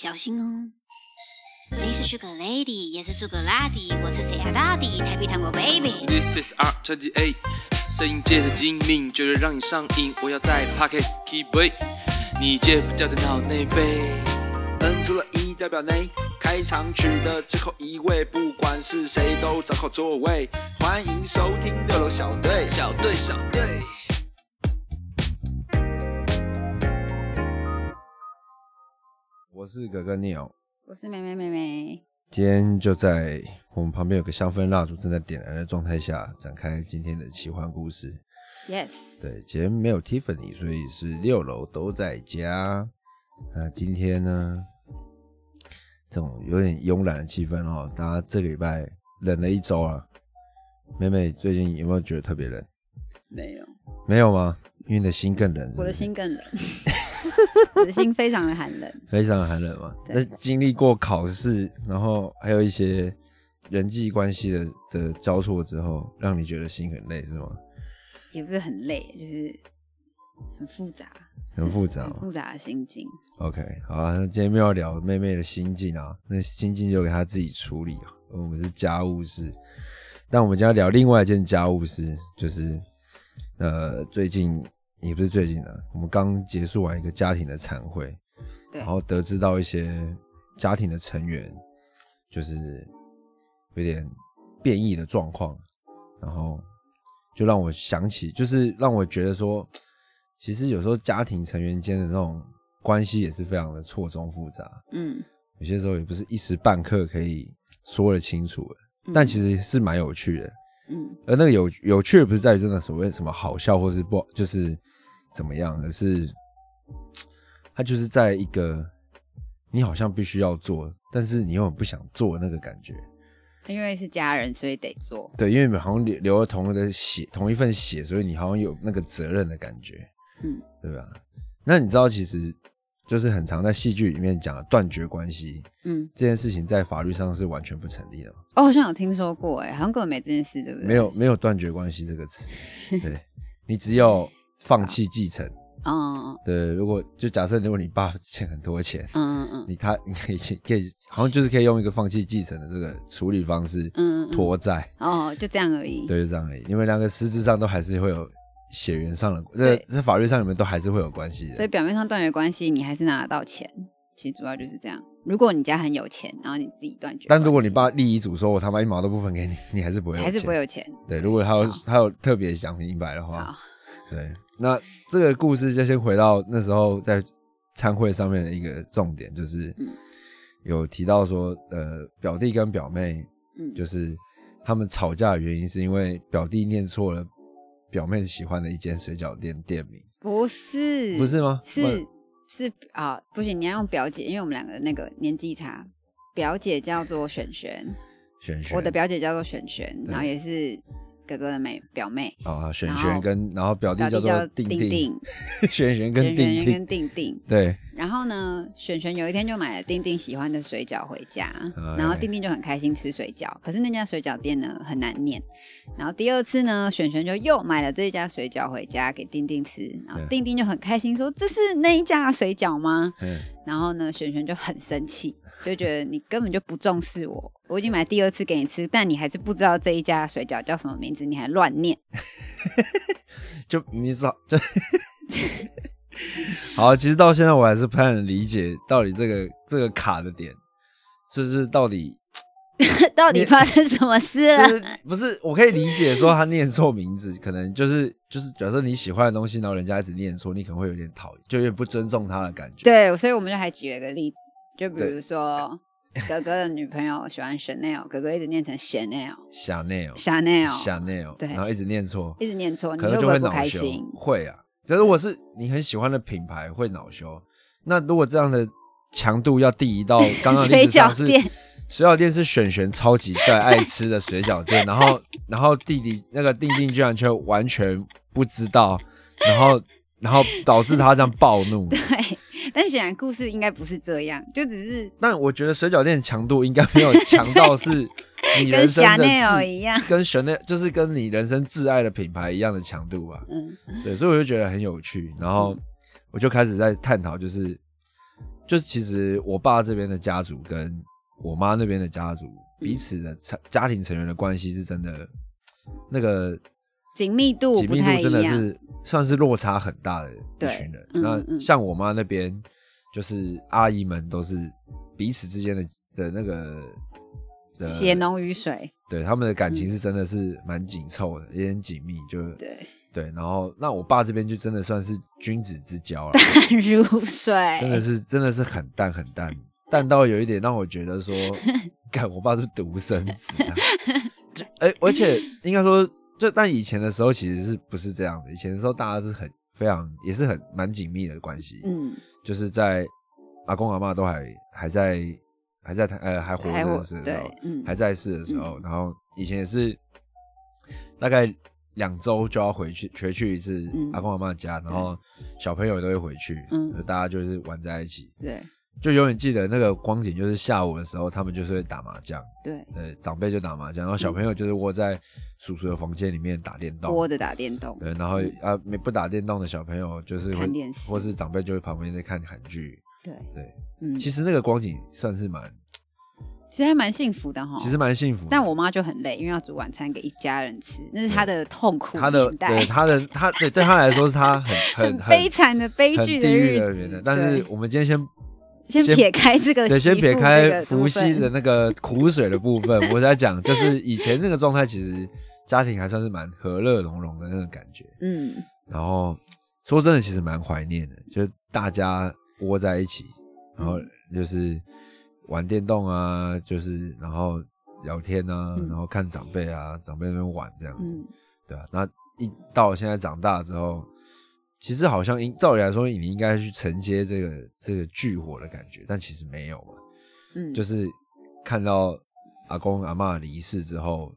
小心哦。你是 Sugar Lady，也是 Sugar Lady，我是谁啊？大底台北糖果 Baby。This is R twenty eight，摄影界的精明，绝对让你上瘾。我要在 Pockets keep way，你戒不掉的脑内啡。N 除了一代表内，开场曲的最后一位，不管是谁都找好座位。欢迎收听六楼小队。小队，小队。我是哥哥 Neil，我是妹妹妹妹。今天就在我们旁边有个香氛蜡烛正在点燃的状态下，展开今天的奇幻故事。Yes。对，今天没有 Tiffany，所以是六楼都在家。那今天呢，这种有点慵懒的气氛哦，大家这个礼拜冷了一周啊。妹妹最近有没有觉得特别冷？没有，没有吗？因为你的心更冷是是我的心更冷，心非常的寒冷。非常寒冷嘛。对那经历过考试，然后还有一些人际关系的的交错之后，让你觉得心很累是吗？也不是很累，就是很复杂，很复杂。很复杂的心境。OK，好啊，那今天没有聊妹妹的心境啊，那心境就给她自己处理啊。我们是家务事，但我们今天要聊另外一件家务事，就是呃，最近也不是最近的，我们刚结束完一个家庭的餐会，对。然后得知到一些家庭的成员就是有点变异的状况，然后就让我想起，就是让我觉得说，其实有时候家庭成员间的那种关系也是非常的错综复杂，嗯，有些时候也不是一时半刻可以说得清楚的，但其实是蛮有趣的。嗯而那个有有趣的不是在于真的所谓什么好笑或是不就是怎么样，而是它就是在一个你好像必须要做，但是你又很不想做的那个感觉。因为是家人，所以得做。对，因为你们好像流流了同一个血，同一份血，所以你好像有那个责任的感觉，嗯，对吧？那你知道，其实就是很常在戏剧里面讲的断绝关系嗯，这件事情，在法律上是完全不成立的嘛，哦，好像有听说过，哎，好像根本没这件事，对不对？没有没有断绝关系这个词，对你只有放弃继承。嗯，对，如果就假设如果你爸 欠很多钱，嗯嗯嗯你他你可以可以好像就是可以用一个放弃继承的这个处理方式嗯嗯，拖债，哦，就这样而已。对，就这样而已。因为两个实质上都还是会有血缘上的，这对在法律上你们都还是会有关系的。所以表面上断绝关系，你还是拿得到钱。其实主要就是这样。如果你家很有钱，然后你自己断绝，但如果你爸立遗嘱说我他妈一毛都不分给你，你还是不会有还是不会有钱。对，如果他有他有特别想明白的话，，对，那这个故事就先回到那时候在参会上面的一个重点，就是嗯有提到说，呃，表弟跟表妹嗯，就是他们吵架的原因是因为表弟念错了表妹喜欢的一间水饺店店名，不是，不是吗？是是啊，不行，你要用表姐，因为我们两个那个年纪差。表姐叫做璇璇，璇璇，我的表姐叫做璇璇，然后也是哥哥的妹表妹，啊，璇璇跟然后表弟叫做定定定，璇璇跟璇定定璇跟，定定。对，然后呢，璇璇有一天就买了丁丁喜欢的水饺回家，哎然后丁丁就很开心吃水饺。可是那家水饺店呢很难念。然后第二次呢，璇璇就又买了这一家水饺回家给丁丁吃，然后对丁丁就很开心说：“这是那一家水饺吗嗯，？”然后呢，璇璇就很生气，就觉得你根本就不重视我，我已经买第二次给你吃，但你还是不知道这一家水饺叫什么名字，你还乱念。就明明是好就。好，其实到现在我还是不太能理解到底这个这个卡的点，就是到底 到底发生什么事 了？就是不是我可以理解说他念错名字，可能就是就是假设你喜欢的东西，然后人家一直念错，你可能会有点讨厌，就有点不尊重他的感觉。对，所以我们就还举了一个例子，就比如说哥哥的女朋友喜欢 Chanel，哥哥一直念成 Chanel。，Chanel Chanel，Chanel，对然后一直念错，一直念错，你可能就会不开心？。会啊，但如果是你很喜欢的品牌，会恼羞。那如果这样的强度要递移到 刚刚的水饺店，水饺店是璇璇超级在爱吃的水饺店，然后 然后弟弟那个定定居然却完全不知道，然后 然后导致他这样暴怒。对，但显然故事应该不是这样，就只是但我觉得水饺店的强度应该没有强到是你跟人生的 Chanel 挚一样。跟 Chanel 就是跟你人生挚爱的品牌一样的强度吧。嗯，对，所以我就觉得很有趣，然后我就开始在探讨，就是就是其实我爸这边的家族跟我妈那边的家族彼此的成家庭成员的关系是真的，那个紧密度紧密度。真的是算是落差很大的一群人。嗯那嗯像我妈那边，就是阿姨们都是彼此之间的的那个的血浓于水，对他们的感情是真的是蛮紧凑的，也很紧密，就对，对。然后那我爸这边就真的算是君子之交了，淡如水，真的是真的是很淡很淡，淡到有一点让我觉得说，看我爸是独生子啊。就哎、而且应该说，就但以前的时候其实是不是这样的？以前的时候大家是很非常也是很蛮紧密的关系，嗯，就是在阿公阿妈都还还在还在台呃还活着的时候对，嗯。还在世的时候，然后以前也是大概两周就要回去回去一次嗯。阿公阿妈家，然后小朋友也都会回去，嗯。大家就是玩在一起，对。就永远记得那个光景，就是下午的时候他们就是会打麻将，对，呃，长辈就打麻将，然后小朋友就是窝在叔叔的房间里面打电动，窝着打电动，对，然后啊没不打电动的小朋友就是会看电视或是长辈就会旁边在看韩剧，对，对，嗯，其实那个光景算是蛮，其实还蛮幸福的哈。其实蛮幸福的。但我妈就很累，因为要煮晚餐给一家人吃，那是她的痛苦她的对她的她对对她来说是她很 很很悲惨的悲很剧地狱日子。但是我们今天先先先撇开这个对，先撇开伏羲的那个苦水的部分，我在讲，就是以前那个状态，其实家庭还算是蛮和乐融融的那个感觉。嗯，然后说真的，其实蛮怀念的，就是大家窝在一起，然后嗯就是玩电动啊，就是然后聊天啊，嗯然后看长辈啊，长辈那边玩这样子，嗯对啊。那一到现在长大之后，其实好像应照理来说，你应该去承接这个这个剧火的感觉，但其实没有嘛。嗯，就是看到阿公阿嬷离世之后，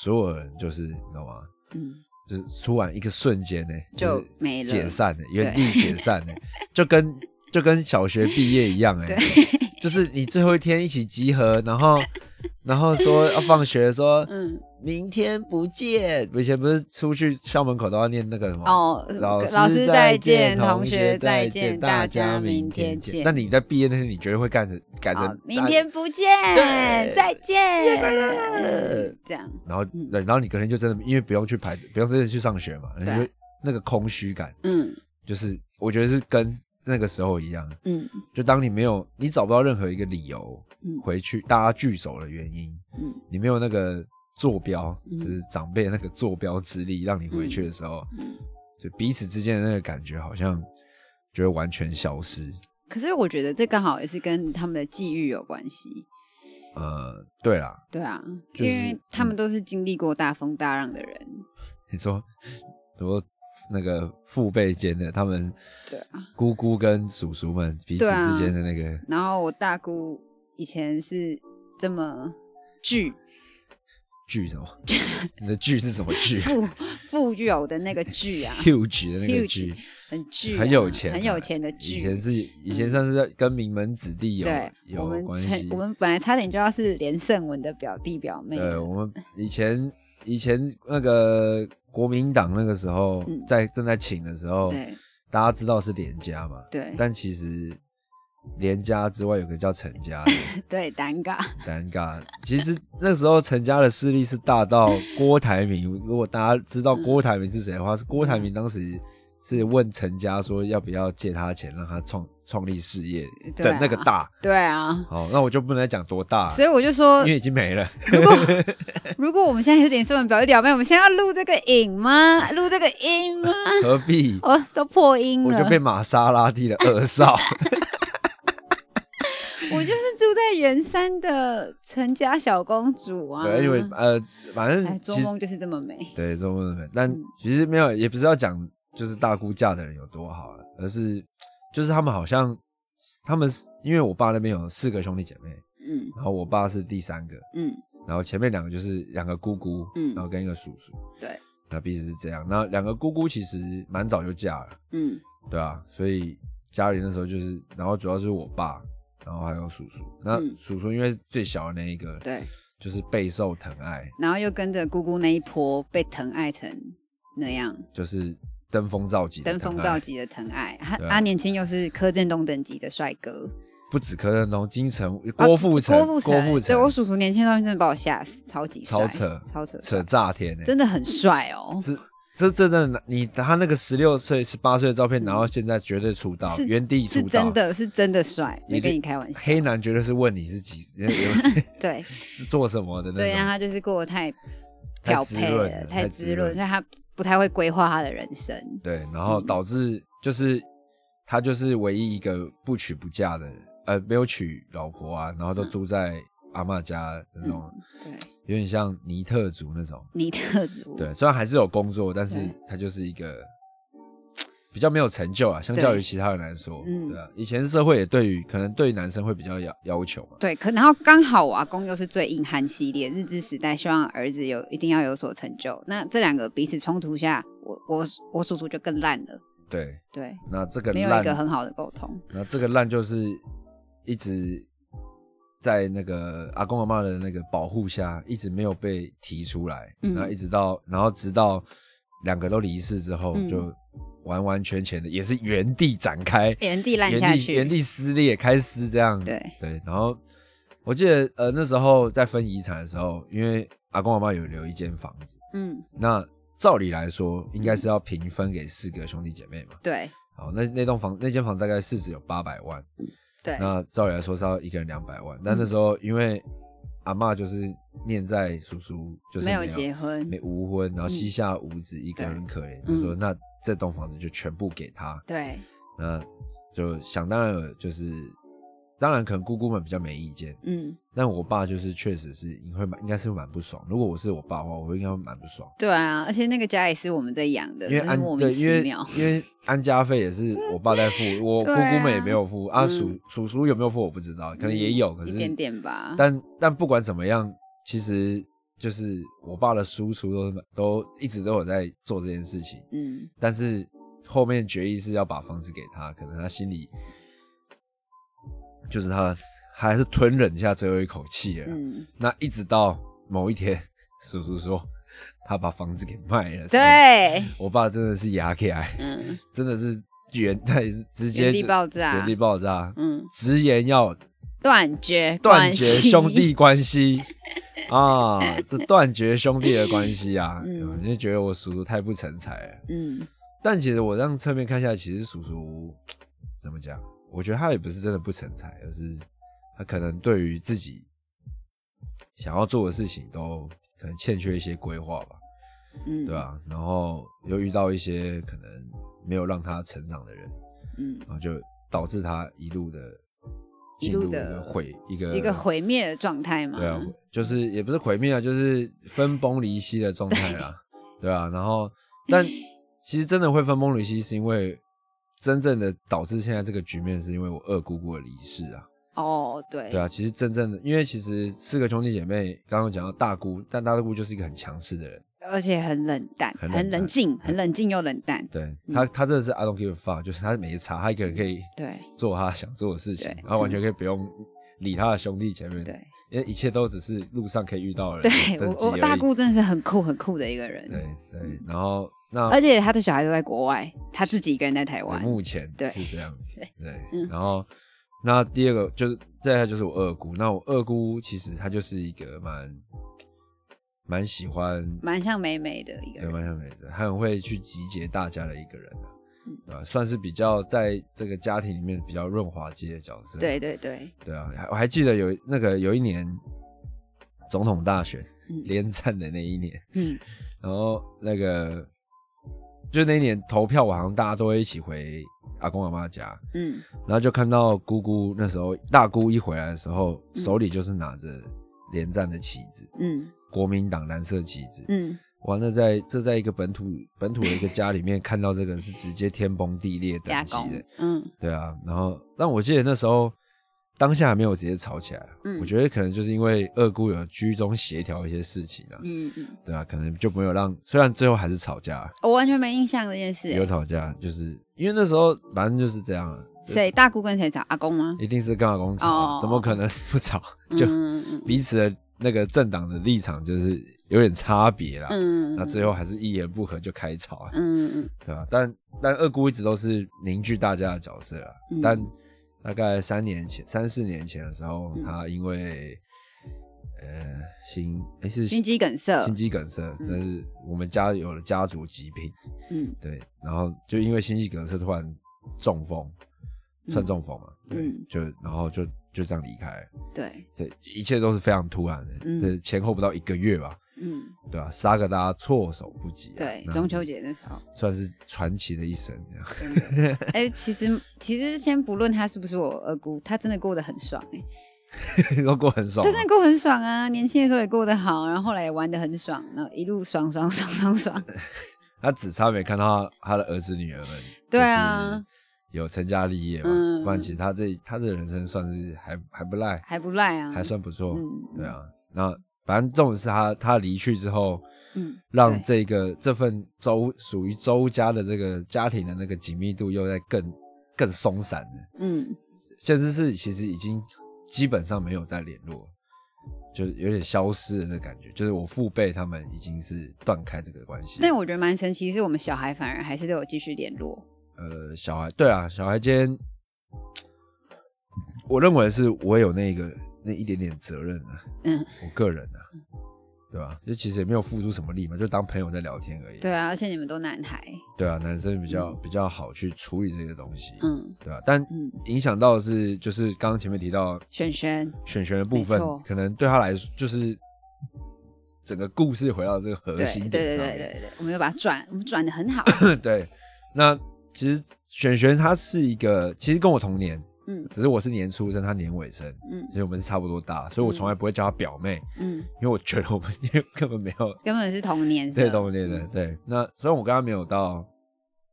所有人就是你知道吗？嗯就是突然一个瞬间呢、就是没了解散了，原地解散了，就跟就跟小学毕业一样哎、对，就是你最后一天一起集合，然后然后说要放学，说嗯明天不见。以前不是出去校门口都要念那个什么？哦，老老师再再见，同同学再再见，大大家明明天见。那你在毕业那天，你觉得会干成改成好，明天不见对，再见，这样，然后然后你可能就真的因为不用去排，不用真的去上学嘛，你对就那个空虚感，嗯就是我觉得是跟那个时候一样，嗯。就当你没有你找不到任何一个理由嗯。回去大家聚首的原因，嗯。你没有那个坐标，嗯。就是长辈那个坐标之力，让你回去的时候，嗯。就彼此之间的那个感觉好像就会完全消失。可是我觉得这刚好也是跟他们的际遇有关系，呃，对啦，对啊，就是因为他们都是经历过大风大浪的人，你说说那个父辈间的他们，对啊，姑姑跟叔叔们彼此之间的那个。然后我大姑以前是这么巨剧什么？你的剧是什么剧富富有的那个巨啊？huge 的那个 Huge，剧，很巨啊、很有钱啊，很有钱的以。前是以前算是跟名门子弟有有关系我。们本来差点就要是连胜文的表弟表妹了。呃，我们以前以前那个国民党那个时候嗯。在正在请的时候，对。大家知道是连家嘛，对。但其实连家之外有个叫陈家的，对，尴尬。尴尬。其实那时候陈家的势力是大到郭台铭，如果大家知道郭台铭是谁的话，是郭台铭当时是问陈家说要不要借他钱让他创创立事业的那个大。对啊，好，那我就不能再讲多大，所以我就说因，为已经没了。如果 如果我们现在是连胜文表弟表妹，我们现在要录这个影吗？录这个音吗？何必？哦，都破音了。我就被玛莎拉蒂的二少。我就是住在圆山的陈家小公主啊。对，因为呃，反正哎，做梦就是这么美。对中文的，但嗯其实没有，也不是要讲就是大姑嫁的人有多好了，而是就是他们好像他们是因为我爸那边有四个兄弟姐妹，嗯然后我爸是第三个，嗯然后前面两个就是两个姑姑，嗯然后跟一个叔叔，对，那彼此是这样。那两个姑姑其实蛮早就嫁了，嗯对啊，所以家里那时候就是，然后主要就是我爸，然后还有叔叔。那嗯叔叔因为最小的那一个，对，就是备受疼爱，然后又跟着姑姑那一波被疼爱成那样，就是登峰造极登峰造极的疼爱。他年轻又是柯震东等级的帅哥，不止柯震东，金城、啊郭富城、郭富郭富对我，叔叔年轻照片真的把我吓死，超级帅。超扯超扯，扯炸天呢、真的很帅哦。这这真的，你他那个十六岁、十八岁的照片拿到现在，绝对出道，原地出道，是真的是真的帅，没跟你开玩笑。黑男绝对是问你是几 对。是做什么的那对，让种。他就是过得太太漂配滋润了了，太滋润。所以他不太会规划他的人生。对，然后导致就是他就是唯一一个不娶不嫁的人，呃，没有娶老婆啊，然后都住在阿嬷家那种，对，有点像尼特族那种。尼特族，对，虽然还是有工作，但是他就是一个比较没有成就啊，相较于其他人来说，嗯对啊，以前社会也对于可能对于男生会比较要要求嘛，对，可然后刚好我阿公又是最硬汉系列，日治时代希望儿子有一定要有所成就。那这两个彼此冲突下，我我我叔叔就更烂了。对，对，那这个没有一个很好的沟通。然后这个烂就是一直在那个阿公阿妈的那个保护下，一直没有被提出来，嗯然后一直到然后直到两个都离世之后，嗯就完完全全的也是原地展开，原地烂原下去，地原地撕裂开撕这样，对。对，然后我记得呃那时候在分遗产的时候，因为阿公阿妈有留一间房子，嗯，那照理来说应该是要平分给四个兄弟姐妹嘛。对。好，那那栋房那间房大概市值有八百万，对，那照理来说是要一个人两百万，但那时候因为阿嬷就是念在叔叔就是没有结婚，没无婚，然后膝下无子，一个人可怜，嗯。就说那这栋房子就全部给他，对那就想当然了，就是当然可能姑姑们比较没意见，嗯，但我爸就是确实是你会蛮应该是蛮不爽，如果我是我爸的话，我应该会蛮不爽。对啊，而且那个家也是我们在养的，因为安对，因为。因为安家费也是我爸在付，我姑姑们也没有付啊，嗯叔叔叔有没有付我不知道，可能也有，可是一点点吧。但但不管怎么样，其实就是我爸的叔叔都都一直都有在做这件事情，嗯，但是后面决议是要把房子给他，可能他心里就是他他还是吞忍下最后一口气了啦。嗯，那一直到某一天，叔叔说他把房子给卖了，，对，我爸真的是牙起来，嗯，真的是原 他也是直接原地爆炸原地爆炸，嗯，直言要断绝断绝兄弟关系。啊，是断绝兄弟的关系啊！嗯。你就觉得我叔叔太不成才了。嗯。但其实我让侧面看下来，其实叔叔怎么讲？我觉得他也不是真的不成才，而是他可能对于自己想要做的事情都可能欠缺一些规划吧，嗯，对吧、然后又遇到一些可能没有让他成长的人，嗯，然后就导致他一路的一进入的个毁一个一个毁灭的状态嘛。对啊，就是也不是毁灭啊，就是分崩离析的状态啦，对啊。然后，但其实真的会分崩离析，是因为真正的导致现在这个局面，是因为我二姑姑的离世啊，哦，对，对啊。其实真正的，因为其实四个兄弟姐妹，刚刚讲到大姑，但大姑就是一个很强势的人，而且很冷淡，很冷静，很冷静又冷淡。对嗯。她，她真的是 I don't give a fuck，就是她没差，他一个人可以对。做他想做的事情对，然后完全可以不用理他的兄弟姐妹，对。因为一切都只是路上可以遇到的人对，我我大姑真的是很酷很酷的一个人。对对，然后那而且他的小孩都在国外，他自己一个人在台湾。目前对。是这样子，对。然后那第二个就是再下就是我二姑，那我二姑其实她就是一个蛮蛮喜欢，蛮像美美的一个对，人。蛮像美的，她很会去集结大家的一个人啊，嗯？算是比较在这个家庭里面比较润滑剂的角色，对对对，对啊，还我还记得有那个有一年总统大选嗯。连战的那一年，嗯。然后那个就那一年投票，好像大家都会一起回阿公阿妈家，嗯。然后就看到姑姑那时候大姑一回来的时候，手里就是拿着连战的旗子，嗯国民党蓝色旗子。嗯，哇，那在这在一个本土本土的一个家里面看到这个是直接天崩地裂等级的。嗯对啊。然后，但我记得那时候当下还没有直接吵起来，嗯我觉得可能就是因为二姑有居中协调一些事情啊，嗯嗯，对啊，可能就没有让，虽然最后还是吵架，我完全没印象这件事。有吵架，就是因为那时候反正就是这样啊，谁大姑跟谁吵？阿公吗？一定是跟阿公吵怎么可能不吵？就彼此的那个政党的立场就是有点差别啦。嗯，那最后还是一言不合就开吵啊，嗯嗯。对吧、但但二姑一直都是凝聚大家的角色啊，嗯。但大概三年前、三四年前的时候，嗯。他因为呃心诶是心肌梗塞。心肌梗塞，但是我们家有了家族疾病，嗯。对，然后就因为心肌梗塞突然中风，算中风嘛，对，嗯。就然后就就这样离开。了，对，这一切都是非常突然的，嗯。这前后不到一个月吧，嗯。对吧、杀个大家措手不及、啊，对，中秋节的时候，算是传奇的一生，哎、其实其实先不论他是不是我二姑，他真的过得很爽哎、都过很爽啊、他真的过很爽啊，年轻的时候也过得好，然后后来也玩的很爽，然后一路爽爽爽爽爽，他只差没看到他他的儿子女儿们，对啊，有成家立业嘛，嗯不然其实他这他的人生算是还还不赖，还不赖啊，还算不错，嗯对啊。那反正重点是他他离去之后，嗯，让这个这份周属于周家的这个家庭的那个紧密度又在更更松散了，嗯甚至是其实已经基本上没有再联络，就是有点消失的那感觉，就是我父辈他们已经是断开这个关系。但我觉得蛮神奇，是我们小孩反而还是都有继续联络，呃，小孩对啊，小孩间，我认为是我有那个那一点点责任啊，嗯，我个人啊，对吧、就其实也没有付出什么力嘛，就当朋友在聊天而已。对啊，而且你们都男孩，对啊，男生比较、比较好去处理这些东西，嗯。对啊，但嗯，影响到的是，就是刚刚前面提到选选，选选的部分没错，可能对他来说就是整个故事回到这个核对心对对点上面。对对对，我们又把它转，我们转的很好，对，那其实璇璇她是一个，其实跟我同年，嗯。只是我是年出生，她年尾生，嗯。所以我们是差不多大，所以我从来不会叫她表妹，嗯，因为我觉得我们因为根本没有 根本是同年对同年的。对，那虽然我跟她没有到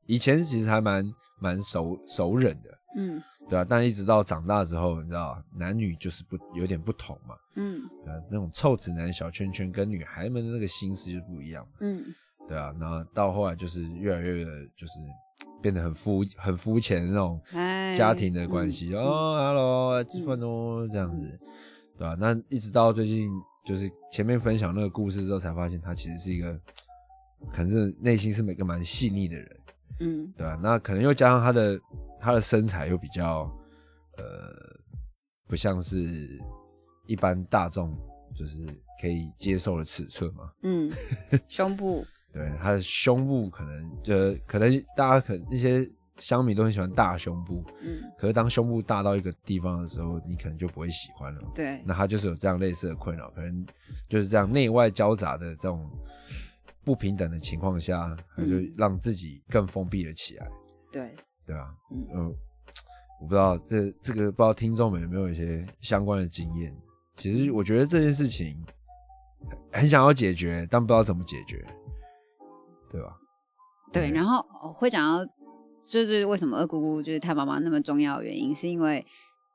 以前其实还蛮蛮熟熟人的，嗯。对啊，但一直到长大之后，你知道男女就是不有点不同嘛，嗯。对啊，那种臭直男小圈圈跟女孩们的那个心思就不一样，嗯。对啊，然后到后来就是越来越的就是变得很肤很肤浅的那种哎，家庭的关系、嗯哦，hello，来吃饭哦，这样子，对吧、那一直到最近，就是前面分享那个故事之后，才发现他其实是一个，可能是内心是每个蛮细腻的人，嗯对吧、那可能又加上他的他的身材又比较，呃，不像是一般大众就是可以接受的尺寸嘛。嗯，胸部，对，他的胸部可能，呃，可能大家可能那些乡民都很喜欢大胸部，嗯可是当胸部大到一个地方的时候，你可能就不会喜欢了。对，那他就是有这样类似的困扰，可能就是这样内外交杂的这种不平等的情况下，他就让自己更封闭了起来，对，对啊、嗯嗯，我不知道这这个不知道听众们有没有一些相关的经验。其实我觉得这件事情很想要解决，但不知道怎么解决，对吧？对，然后我会讲到，就是为什么二姑姑就是她妈妈那么重要的原因，是因为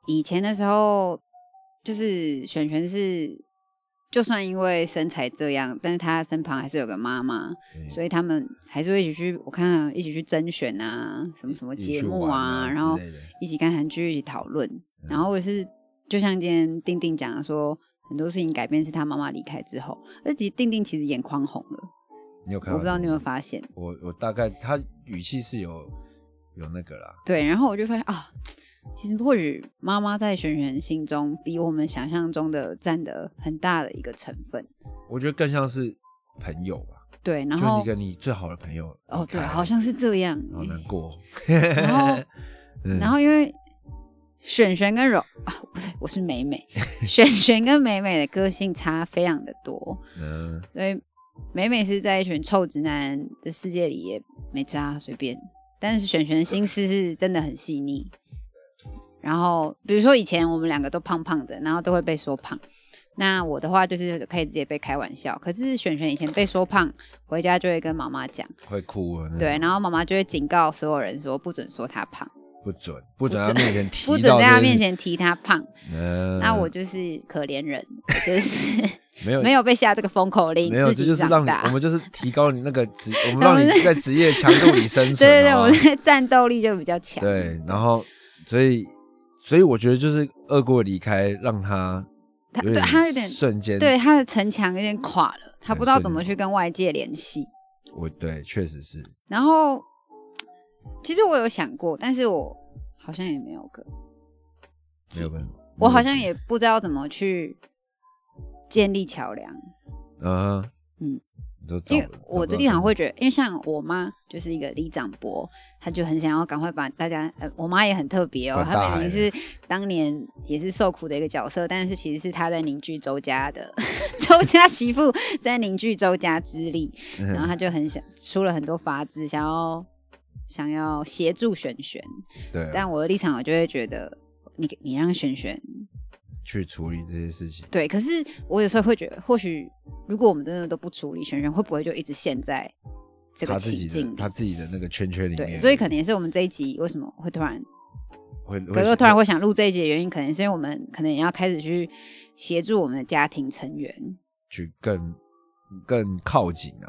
以前的时候，就是璇璇是，就算因为身材这样，但是她身旁还是有个妈妈，所以他们还是会一起去，我看一起去甄选啊，什么什么节目啊然后一起看韩剧，一起讨论。嗯然后我是就像今天丁丁讲的说，很多事情改变是他妈妈离开之后，而且丁丁其实眼眶红了，你有看到？我不知道你有没有发现。我我大概他语气是有有那个啦，对，然后我就发现啊，其实或许妈妈在璇璇心中比我们想象中的占的很大的一个成分。我觉得更像是朋友吧，对，然就后你跟你最好的朋友哦，对，好像是这样。好难过，然后，嗯然后因为璇璇跟柔啊，不对，我是美美，璇璇跟美美的个性差非常的多，嗯，所以美美是在一群臭直男的世界里也没差，随便。但是璇璇的心思是真的很细腻。然后比如说以前我们两个都胖胖的，然后都会被说胖。那我的话就是可以直接被开玩笑，可是璇璇以前被说胖，回家就会跟妈妈讲，会哭啊，对，然后妈妈就会警告所有人说不准说她胖，不准不准在他面前提，不准在他面，前提他胖。嗯，那我就是可怜人，我就是 没有没有被下这个封口令，没有，这就是让你我们就是提高你那个职，我们让你在职业强度里生存，对 对对，我的战斗力就比较强。对，然后所以所以我觉得就是二姑的离开让他他有对他有点瞬间对，他的城墙有点垮了，他不知道怎么去跟外界联系。我对确实是然后，其实我有想过，但是我好像也没有个没有跟我好像也不知道怎么去建立桥梁，嗯嗯，因为我的立场会找觉得，因为像我妈就是一个李长伯，她就很想要赶快把大家，呃，我妈也很特别哦，她明明是当年也是受苦的一个角色，但是其实是她在凝聚周家的 周家媳妇在凝聚周家之力，然后她就很想出了很多法子，想要想要协助璇璇，对啊，但我的立场我就会觉得，你你让璇璇去处理这些事情，对，可是我有时候会觉得，或许如果我们真的都不处理，璇璇会不会就一直陷在这个他自己情境他自己的那个圈圈里对，面，所以可能也是我们这一集为什么会突然，会哥哥突然会想录这一集的原因，可能是因为我们可能也要开始去协助我们的家庭成员。去更更靠近啊。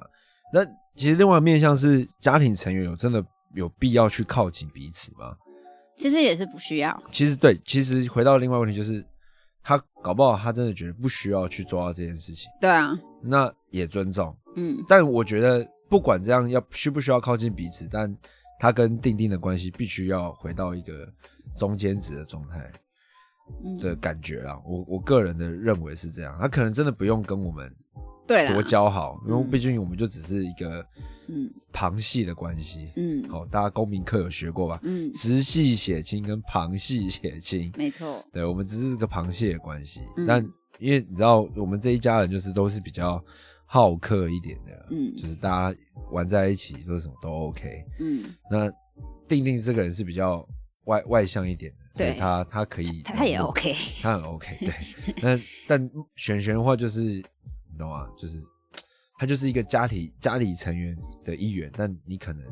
那其实另外一面向是家庭成员有真的有必要去靠近彼此吗？其实也是不需要，其实对，其实回到另外一个问题就是，他搞不好他真的觉得不需要去做到这件事情，对啊，那也尊重。嗯，但我觉得不管这样要需不需要靠近彼此，但他跟定定的关系必须要回到一个中间值的状态嗯。的感觉啊。我我个人的认为是这样，他可能真的不用跟我们对，多交好，因为嗯。毕竟我们就只是一个嗯。旁系的关系。嗯。好、大家公民课有学过吧？嗯，直系血亲跟旁系血亲，没错，对我们只是个旁系的关系，嗯。但因为你知道，我们这一家人就是都是比较好客一点的，嗯。就是大家玩在一起做什么都 OK。嗯，那定定这个人是比较外外向一点的，对。他他可以他他也 OK，他很 OK，对。那但璇璇的话就是，你懂吗？就是他就是一个家庭家里成员的一员，但你可能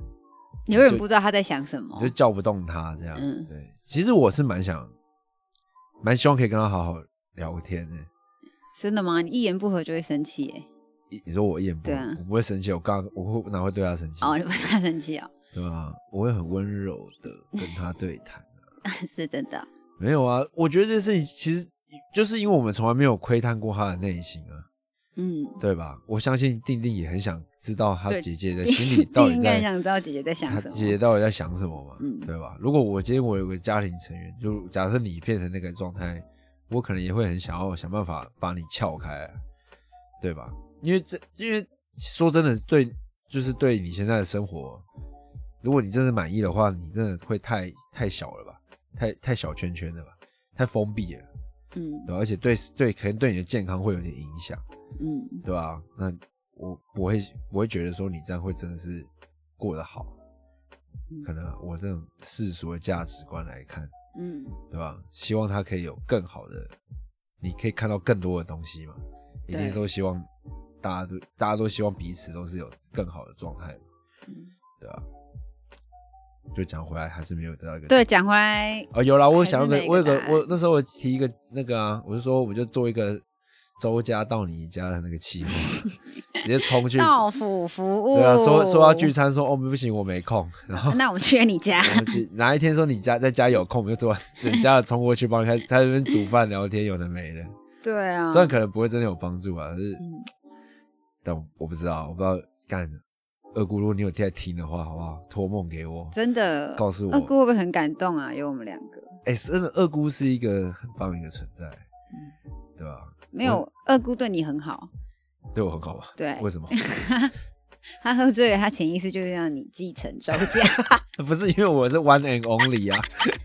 你永远不知道他在想什么就。叫不动他这样。嗯对，其实我是蛮想，蛮希望可以跟他好好聊天的。真的吗？你一言不合就会生气哎？你你说我一言不对啊我不会生气，我刚刚我会哪会对他生气？哦，你不是他生气哦，对啊？我会很温柔的跟他对谈。是真的。没有啊，我觉得这事情其实就是因为我们从来没有窥探过他的内心啊。嗯，对吧？我相信定定也很想知道他姐姐的心里到底应该在，想知道姐姐在想他什么。姐姐到底在想什么嘛？嗯对吧？如果我今天我有个家庭成员，就假设你变成那个状态，我可能也会很想要想办法把你撬开，对吧？因为这，因为说真的，对，就是对你现在的生活，如果你真的满意的话，你真的会太太小了吧？太太小圈圈了吧？太封闭了，嗯对而且对对，可能对你的健康会有点影响。嗯。对吧？那我不会不会觉得说你这样会真的是过得好，嗯。可能我这种世俗的价值观来看，嗯。对吧？希望他可以有更好的，你可以看到更多的东西嘛，一定都希望大家都大家都希望彼此都是有更好的状态嘛，嗯。对吧？就讲回来，还是没有得到一个对，讲回来，哦，有啦，我想到个我有个我那时候我提一个那个啊，我就说我就做一个周家到你家的那个气氛，直接冲去，到府服务。对啊，说说要聚餐，说哦不行，我没空，然后那我们去你家。哪一天说你家在家有空，我们就突然 整家的冲过去帮你开，在那边煮饭聊天，有的没的，对啊，虽然可能不会真的有帮助啊，但是嗯但我不知道，我不知道干二姑，如果你有在听的话，好不好？托梦给我，真的告诉我二姑会不会很感动啊？有我们两个，哎、真的二姑是一个很棒的一个存在，嗯对吧？没有二姑对你很好，对我很好吧？对为什么？他喝醉了，他潜意识就是让你继承周家。不是因为我是 one and only 啊，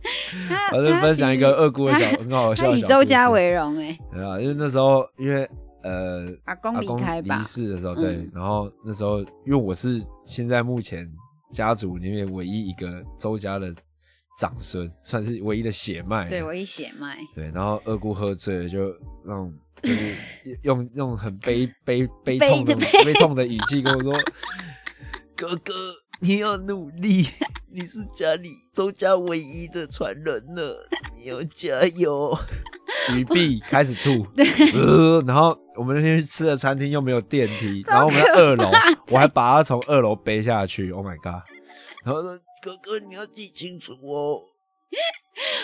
他我是分享一个二姑的小很好笑他以周家为荣哎，对啊，因为那时候因为呃阿公离阿公开吧离世的时候，对，嗯然后那时候因为我是现在目前家族里面唯一一个周家的长孙，算是唯一的血脉，对唯一血脉，对，然后二姑喝醉了，就让就是用用很悲悲悲悲痛的的悲痛的语气跟我说：“哥哥，你要努力，你是家里周家唯一的传人了，你要加油。”鱼币开始吐，呃，然后我们那天去吃的餐厅又没有电梯，然后我们在二楼，我还把他从二楼背下去，Oh my god！然后说：“哥哥，你要记清楚哦，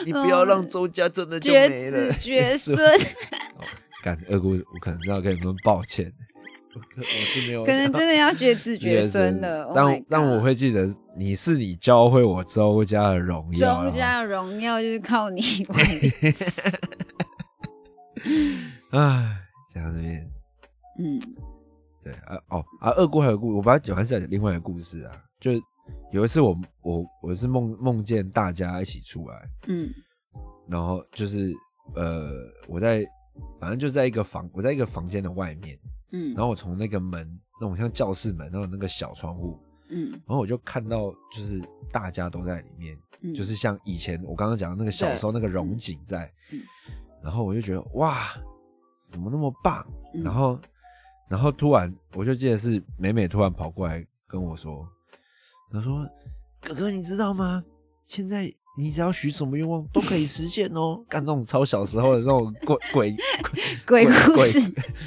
你不要让周家真的就绝没了孙，哦干二姑，我可能要跟你们抱歉，我是没有可能真的要绝子 绝绝孙了。Oh 但但我会记得你是你教会我周家的荣耀啦，周家的荣耀就是靠你完成。唉，讲到这边，嗯对啊哦啊，二姑还有故，我把它讲完是讲另外一个故事啊，就有一次我我我是梦梦见大家一起出来，嗯然后就是呃我在反正就在一个房，我在一个房间的外面，嗯，然后我从那个门那种像教室门那种那个小窗户，嗯。然后我就看到就是大家都在里面，嗯。就是像以前我刚刚讲的那个小时候那个荣景在，嗯。然后我就觉得哇，怎么那么棒？嗯。然后然后突然我就记得是美美突然跑过来跟我说，她说：“哥哥，你知道吗？现在你只要许什么愿望都可以实现哦。”干那种超小时候的那种鬼鬼鬼故事，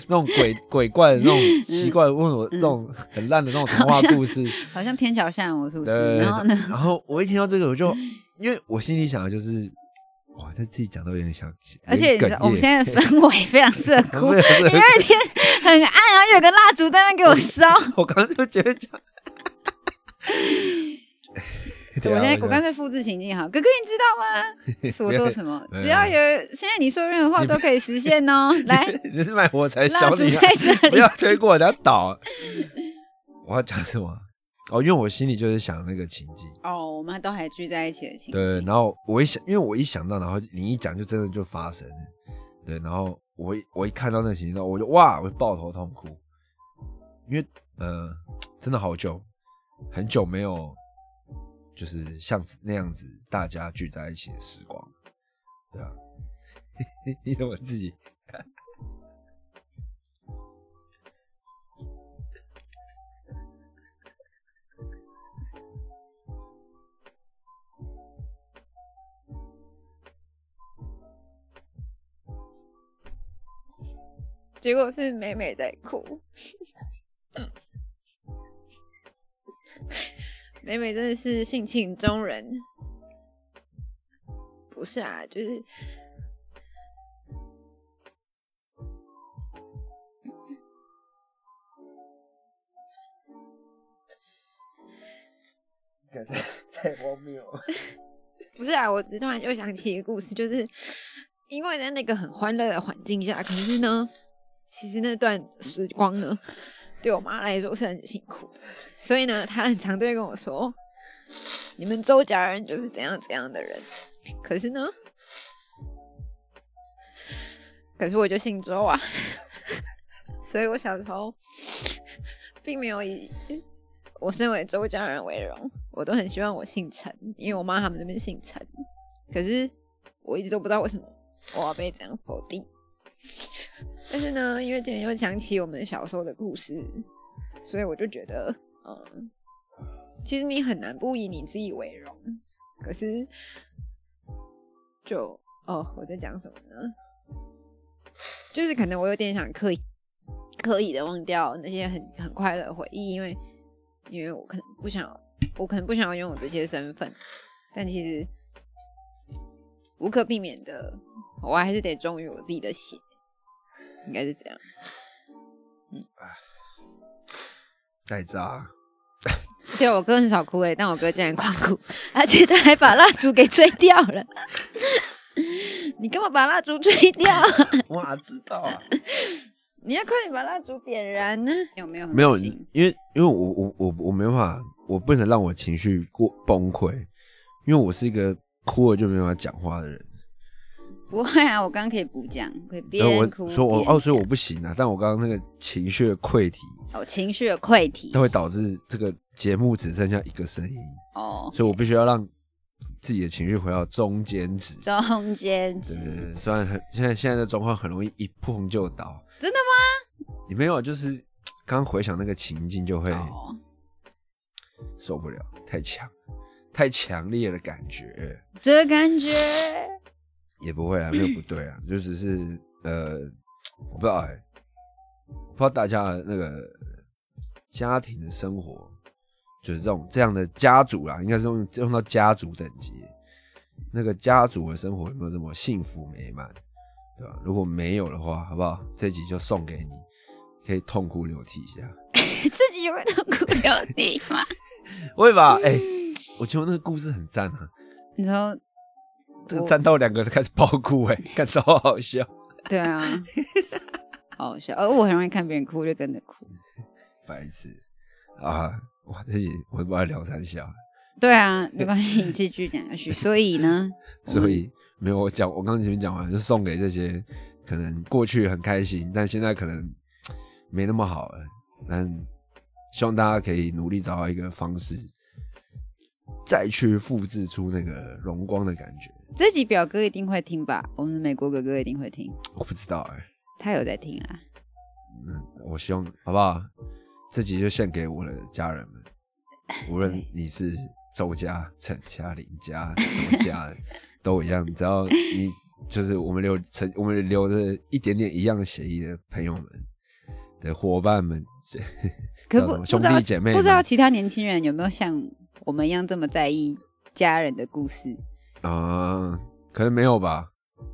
那种鬼鬼怪的那种嗯奇怪，问我这种很烂的那种童话故事。好像天桥下魔术对师。然后呢，然后我一听到这个，我就 因为我心里想的就是，哇，在自己讲都有点想，而且我们现在的氛 围非常适合哭，因为天很暗，然后有个蜡烛在那边给我烧。我刚刚就觉得讲，我现在我干脆复制情境好，哥哥你知道吗？是我做什么？只要有现在你说任何话都可以实现哦。来，你是卖火柴小女孩不要。推过，等下倒。我要讲什么？哦，因为我心里就是想那个情境，哦，我们都还聚在一起的情对，然后我一想，因为我一想到，然后你一讲，就真的就发生了，对，然后我一我一看到那个情境，我就哇，我就抱头痛哭，因为呃，真的好久，很久没有，就是像那样子大家聚在一起的时光，对啊，你怎么自己？结果是美美在哭。美美真的是性情中人，不是啊，就是 太荒谬了。不是啊，我只是突然又想起一个故事，就是因为在那个很欢乐的环境下，可是呢，其实那段时光呢，对我妈来说是很辛苦，所以呢，她很常都会跟我说，你们周家人就是怎样怎样的人，可是呢，可是我就姓周啊，所以我小时候并没有以我身为周家人为荣，我都很希望我姓陈，因为我妈他们那边姓陈。可是我一直都不知道为什么我要被这样否定。但是呢，因为今天又想起我们小时候的故事，所以我就觉得，嗯，其实你很难不以你自己为荣。可是，就哦，我在讲什么呢？就是可能我有点想刻意刻意的忘掉那些很很快乐的回忆，因为因为我可能不想，我可能不想要拥有这些身份，但其实无可避免的，我还是得忠于我自己的血，应该是这样。太渣，对我哥很少哭诶，但我哥竟然狂哭，而且他还把蜡烛给吹掉了。你干嘛把蜡烛吹掉？我哪知道啊？你要快点把蜡烛点燃呢？有没有没有，因为因为我我我我没办法，我不能让我情绪过崩溃，因为我是一个哭了就没办法讲话的人。不会啊，我刚刚可以补讲，可以然后边哭我说我哦，所以我不行啊。但我刚刚那个情绪的溃体，哦情绪的溃体它会导致这个节目只剩下一个声音，哦，所以我必须要让自己的情绪回到中间值。中间值对对对，虽然很现在现在的状况很容易一碰就倒，真的吗？你没有，就是 刚回想那个情境就会哦，受不了，太强，太强烈的感觉。这感觉也不会啊，没有不对啊，就只是呃，我不知道哎、不知道大家的那个家庭的生活，就是这种这样的家族啦，应该是用用到家族等级，那个家族的生活有没有这么幸福美满，对吧？如果没有的话，好不好？这集就送给你，可以痛哭流涕一下，自己有会痛哭流涕吗？会吧？哎、我觉得那个故事很赞啊，你说我这个赞到两个开始爆哭哎、看超好好笑。对啊，好好笑。而我很容易看别人哭就跟着哭。白痴啊！哇，自己我不爱聊三下，对啊，没关系，你继续讲下去。所以呢，所以没有我讲，我刚刚前面讲完，就送给这些可能过去很开心，但现在可能没那么好了。但希望大家可以努力找到一个方式，再去复制出那个荣光的感觉。这集表哥一定会听吧？我们的美国哥哥一定会听，我不知道哎、他有在听啦。嗯，我希望好不好？这集就献给我的家人们，无论你是周家、陈家、林家什么家的 都一样，只要你就是我们留成我们留着一点点一样血液的朋友们的伙伴们，可不兄弟姐妹们不知道其他年轻人有没有像我们一样这么在意家人的故事？啊、可能没有吧，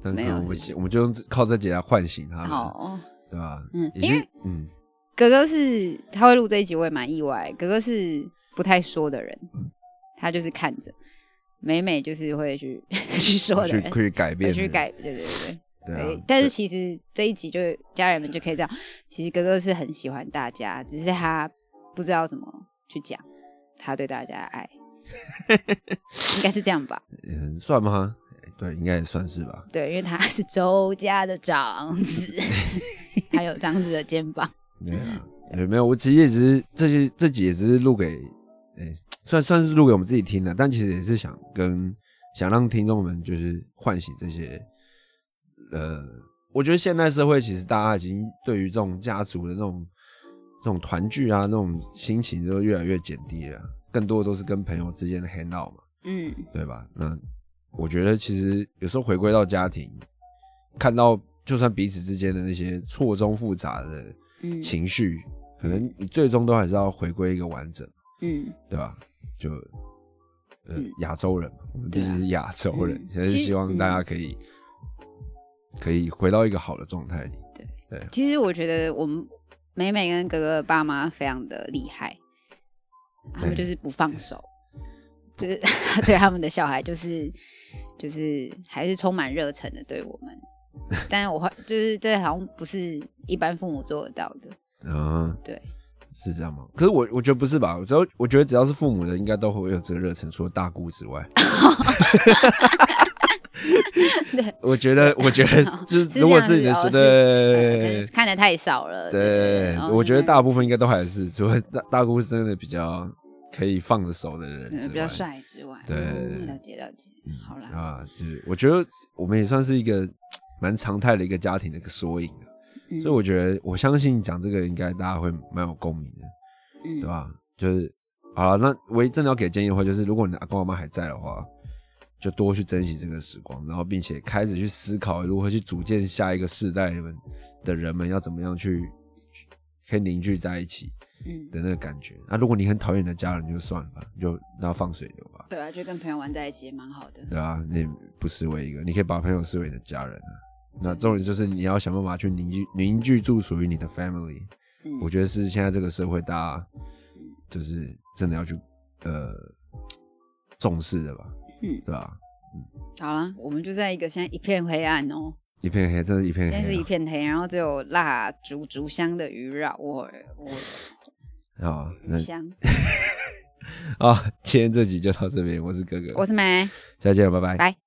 但可没有能我们我们就用靠这集来唤醒他们，好，对吧？嗯也因为嗯，哥哥是他会录这一集，我也蛮意外。哥哥是不太说的人，他就是看着。美美就是会去 去说的人，去去改变，会去改，对对对对。对啊对，但是其实这一集就家人们就可以这样，其实哥哥是很喜欢大家，只是他不知道怎么去讲他对大家的爱，应该是这样吧？嗯，算吗？对，应该也算是吧。对，因为他是周家的长子，还有长子的肩膀。对啊，对，没有，我其实也只是这些这集也只是录给，诶、算算是录给我们自己听的，但其实也是想跟想让听众们就是唤醒这些，呃，我觉得现代社会其实大家已经对于这种家族的那种这种团聚啊那种心情都越来越减低了，更多的都是跟朋友之间的 hang out 嘛，嗯，对吧？那我觉得其实有时候回归到家庭，看到就算彼此之间的那些错综复杂的嗯。情绪，可能你最终都还是要回归一个完整，嗯，对吧？就呃嗯。亚洲人嘛，我们毕竟是亚洲人嗯，现在是希望大家可以可以回到一个好的状态里。对，对。其实我觉得我们美美跟哥哥的爸妈非常的厉害，他们就是不放手，就是 对他们的小孩就是就是还是充满热忱的对我们。但是我会就是这好像不是一般父母做得到的，嗯，对，是这样吗？可是我我觉得不是吧？我只要我觉得只要是父母的，应该都会有这个热忱，除了大姑之外。对。我觉得，我觉得就如果是你的是子哦是呃可对看的太少了，对对，哦我觉得大部分应该都还是，除了大大姑是真的比较可以放得手的人比较帅之外，对。嗯了解了解，好啦，啊，就是我觉得我们也算是一个蛮常态的一个家庭的一个缩影所以我觉得我相信讲这个应该大家会蛮有共鸣的，嗯。对吧？就是好了，那唯一真的要给建议的话，就是如果你的阿公阿妈还在的话，就多去珍惜这个时光，然后并且开始去思考如何去组建下一个世代们的人们要怎么样去可以凝聚在一起嗯，的那个感觉。那、如果你很讨厌你的家人，就算了吧，你就让他放水流吧，对啊，就跟朋友玩在一起也蛮好的，对啊，你不视为一个，你可以把朋友视为你的家人啊。那重点就是你要想办法去凝聚凝聚住属于你的 family。嗯我觉得是现在这个社会大家就是真的要去呃重视的吧，嗯对吧？好了，我们就在一个现在一片黑暗哦，一片黑，真是一片黑现在是一片黑，然后只有蜡烛烛香的余绕，我我啊啊！那余香，好，今天这集就到这边，我是哥哥，我是梅，下期见了，拜拜。拜。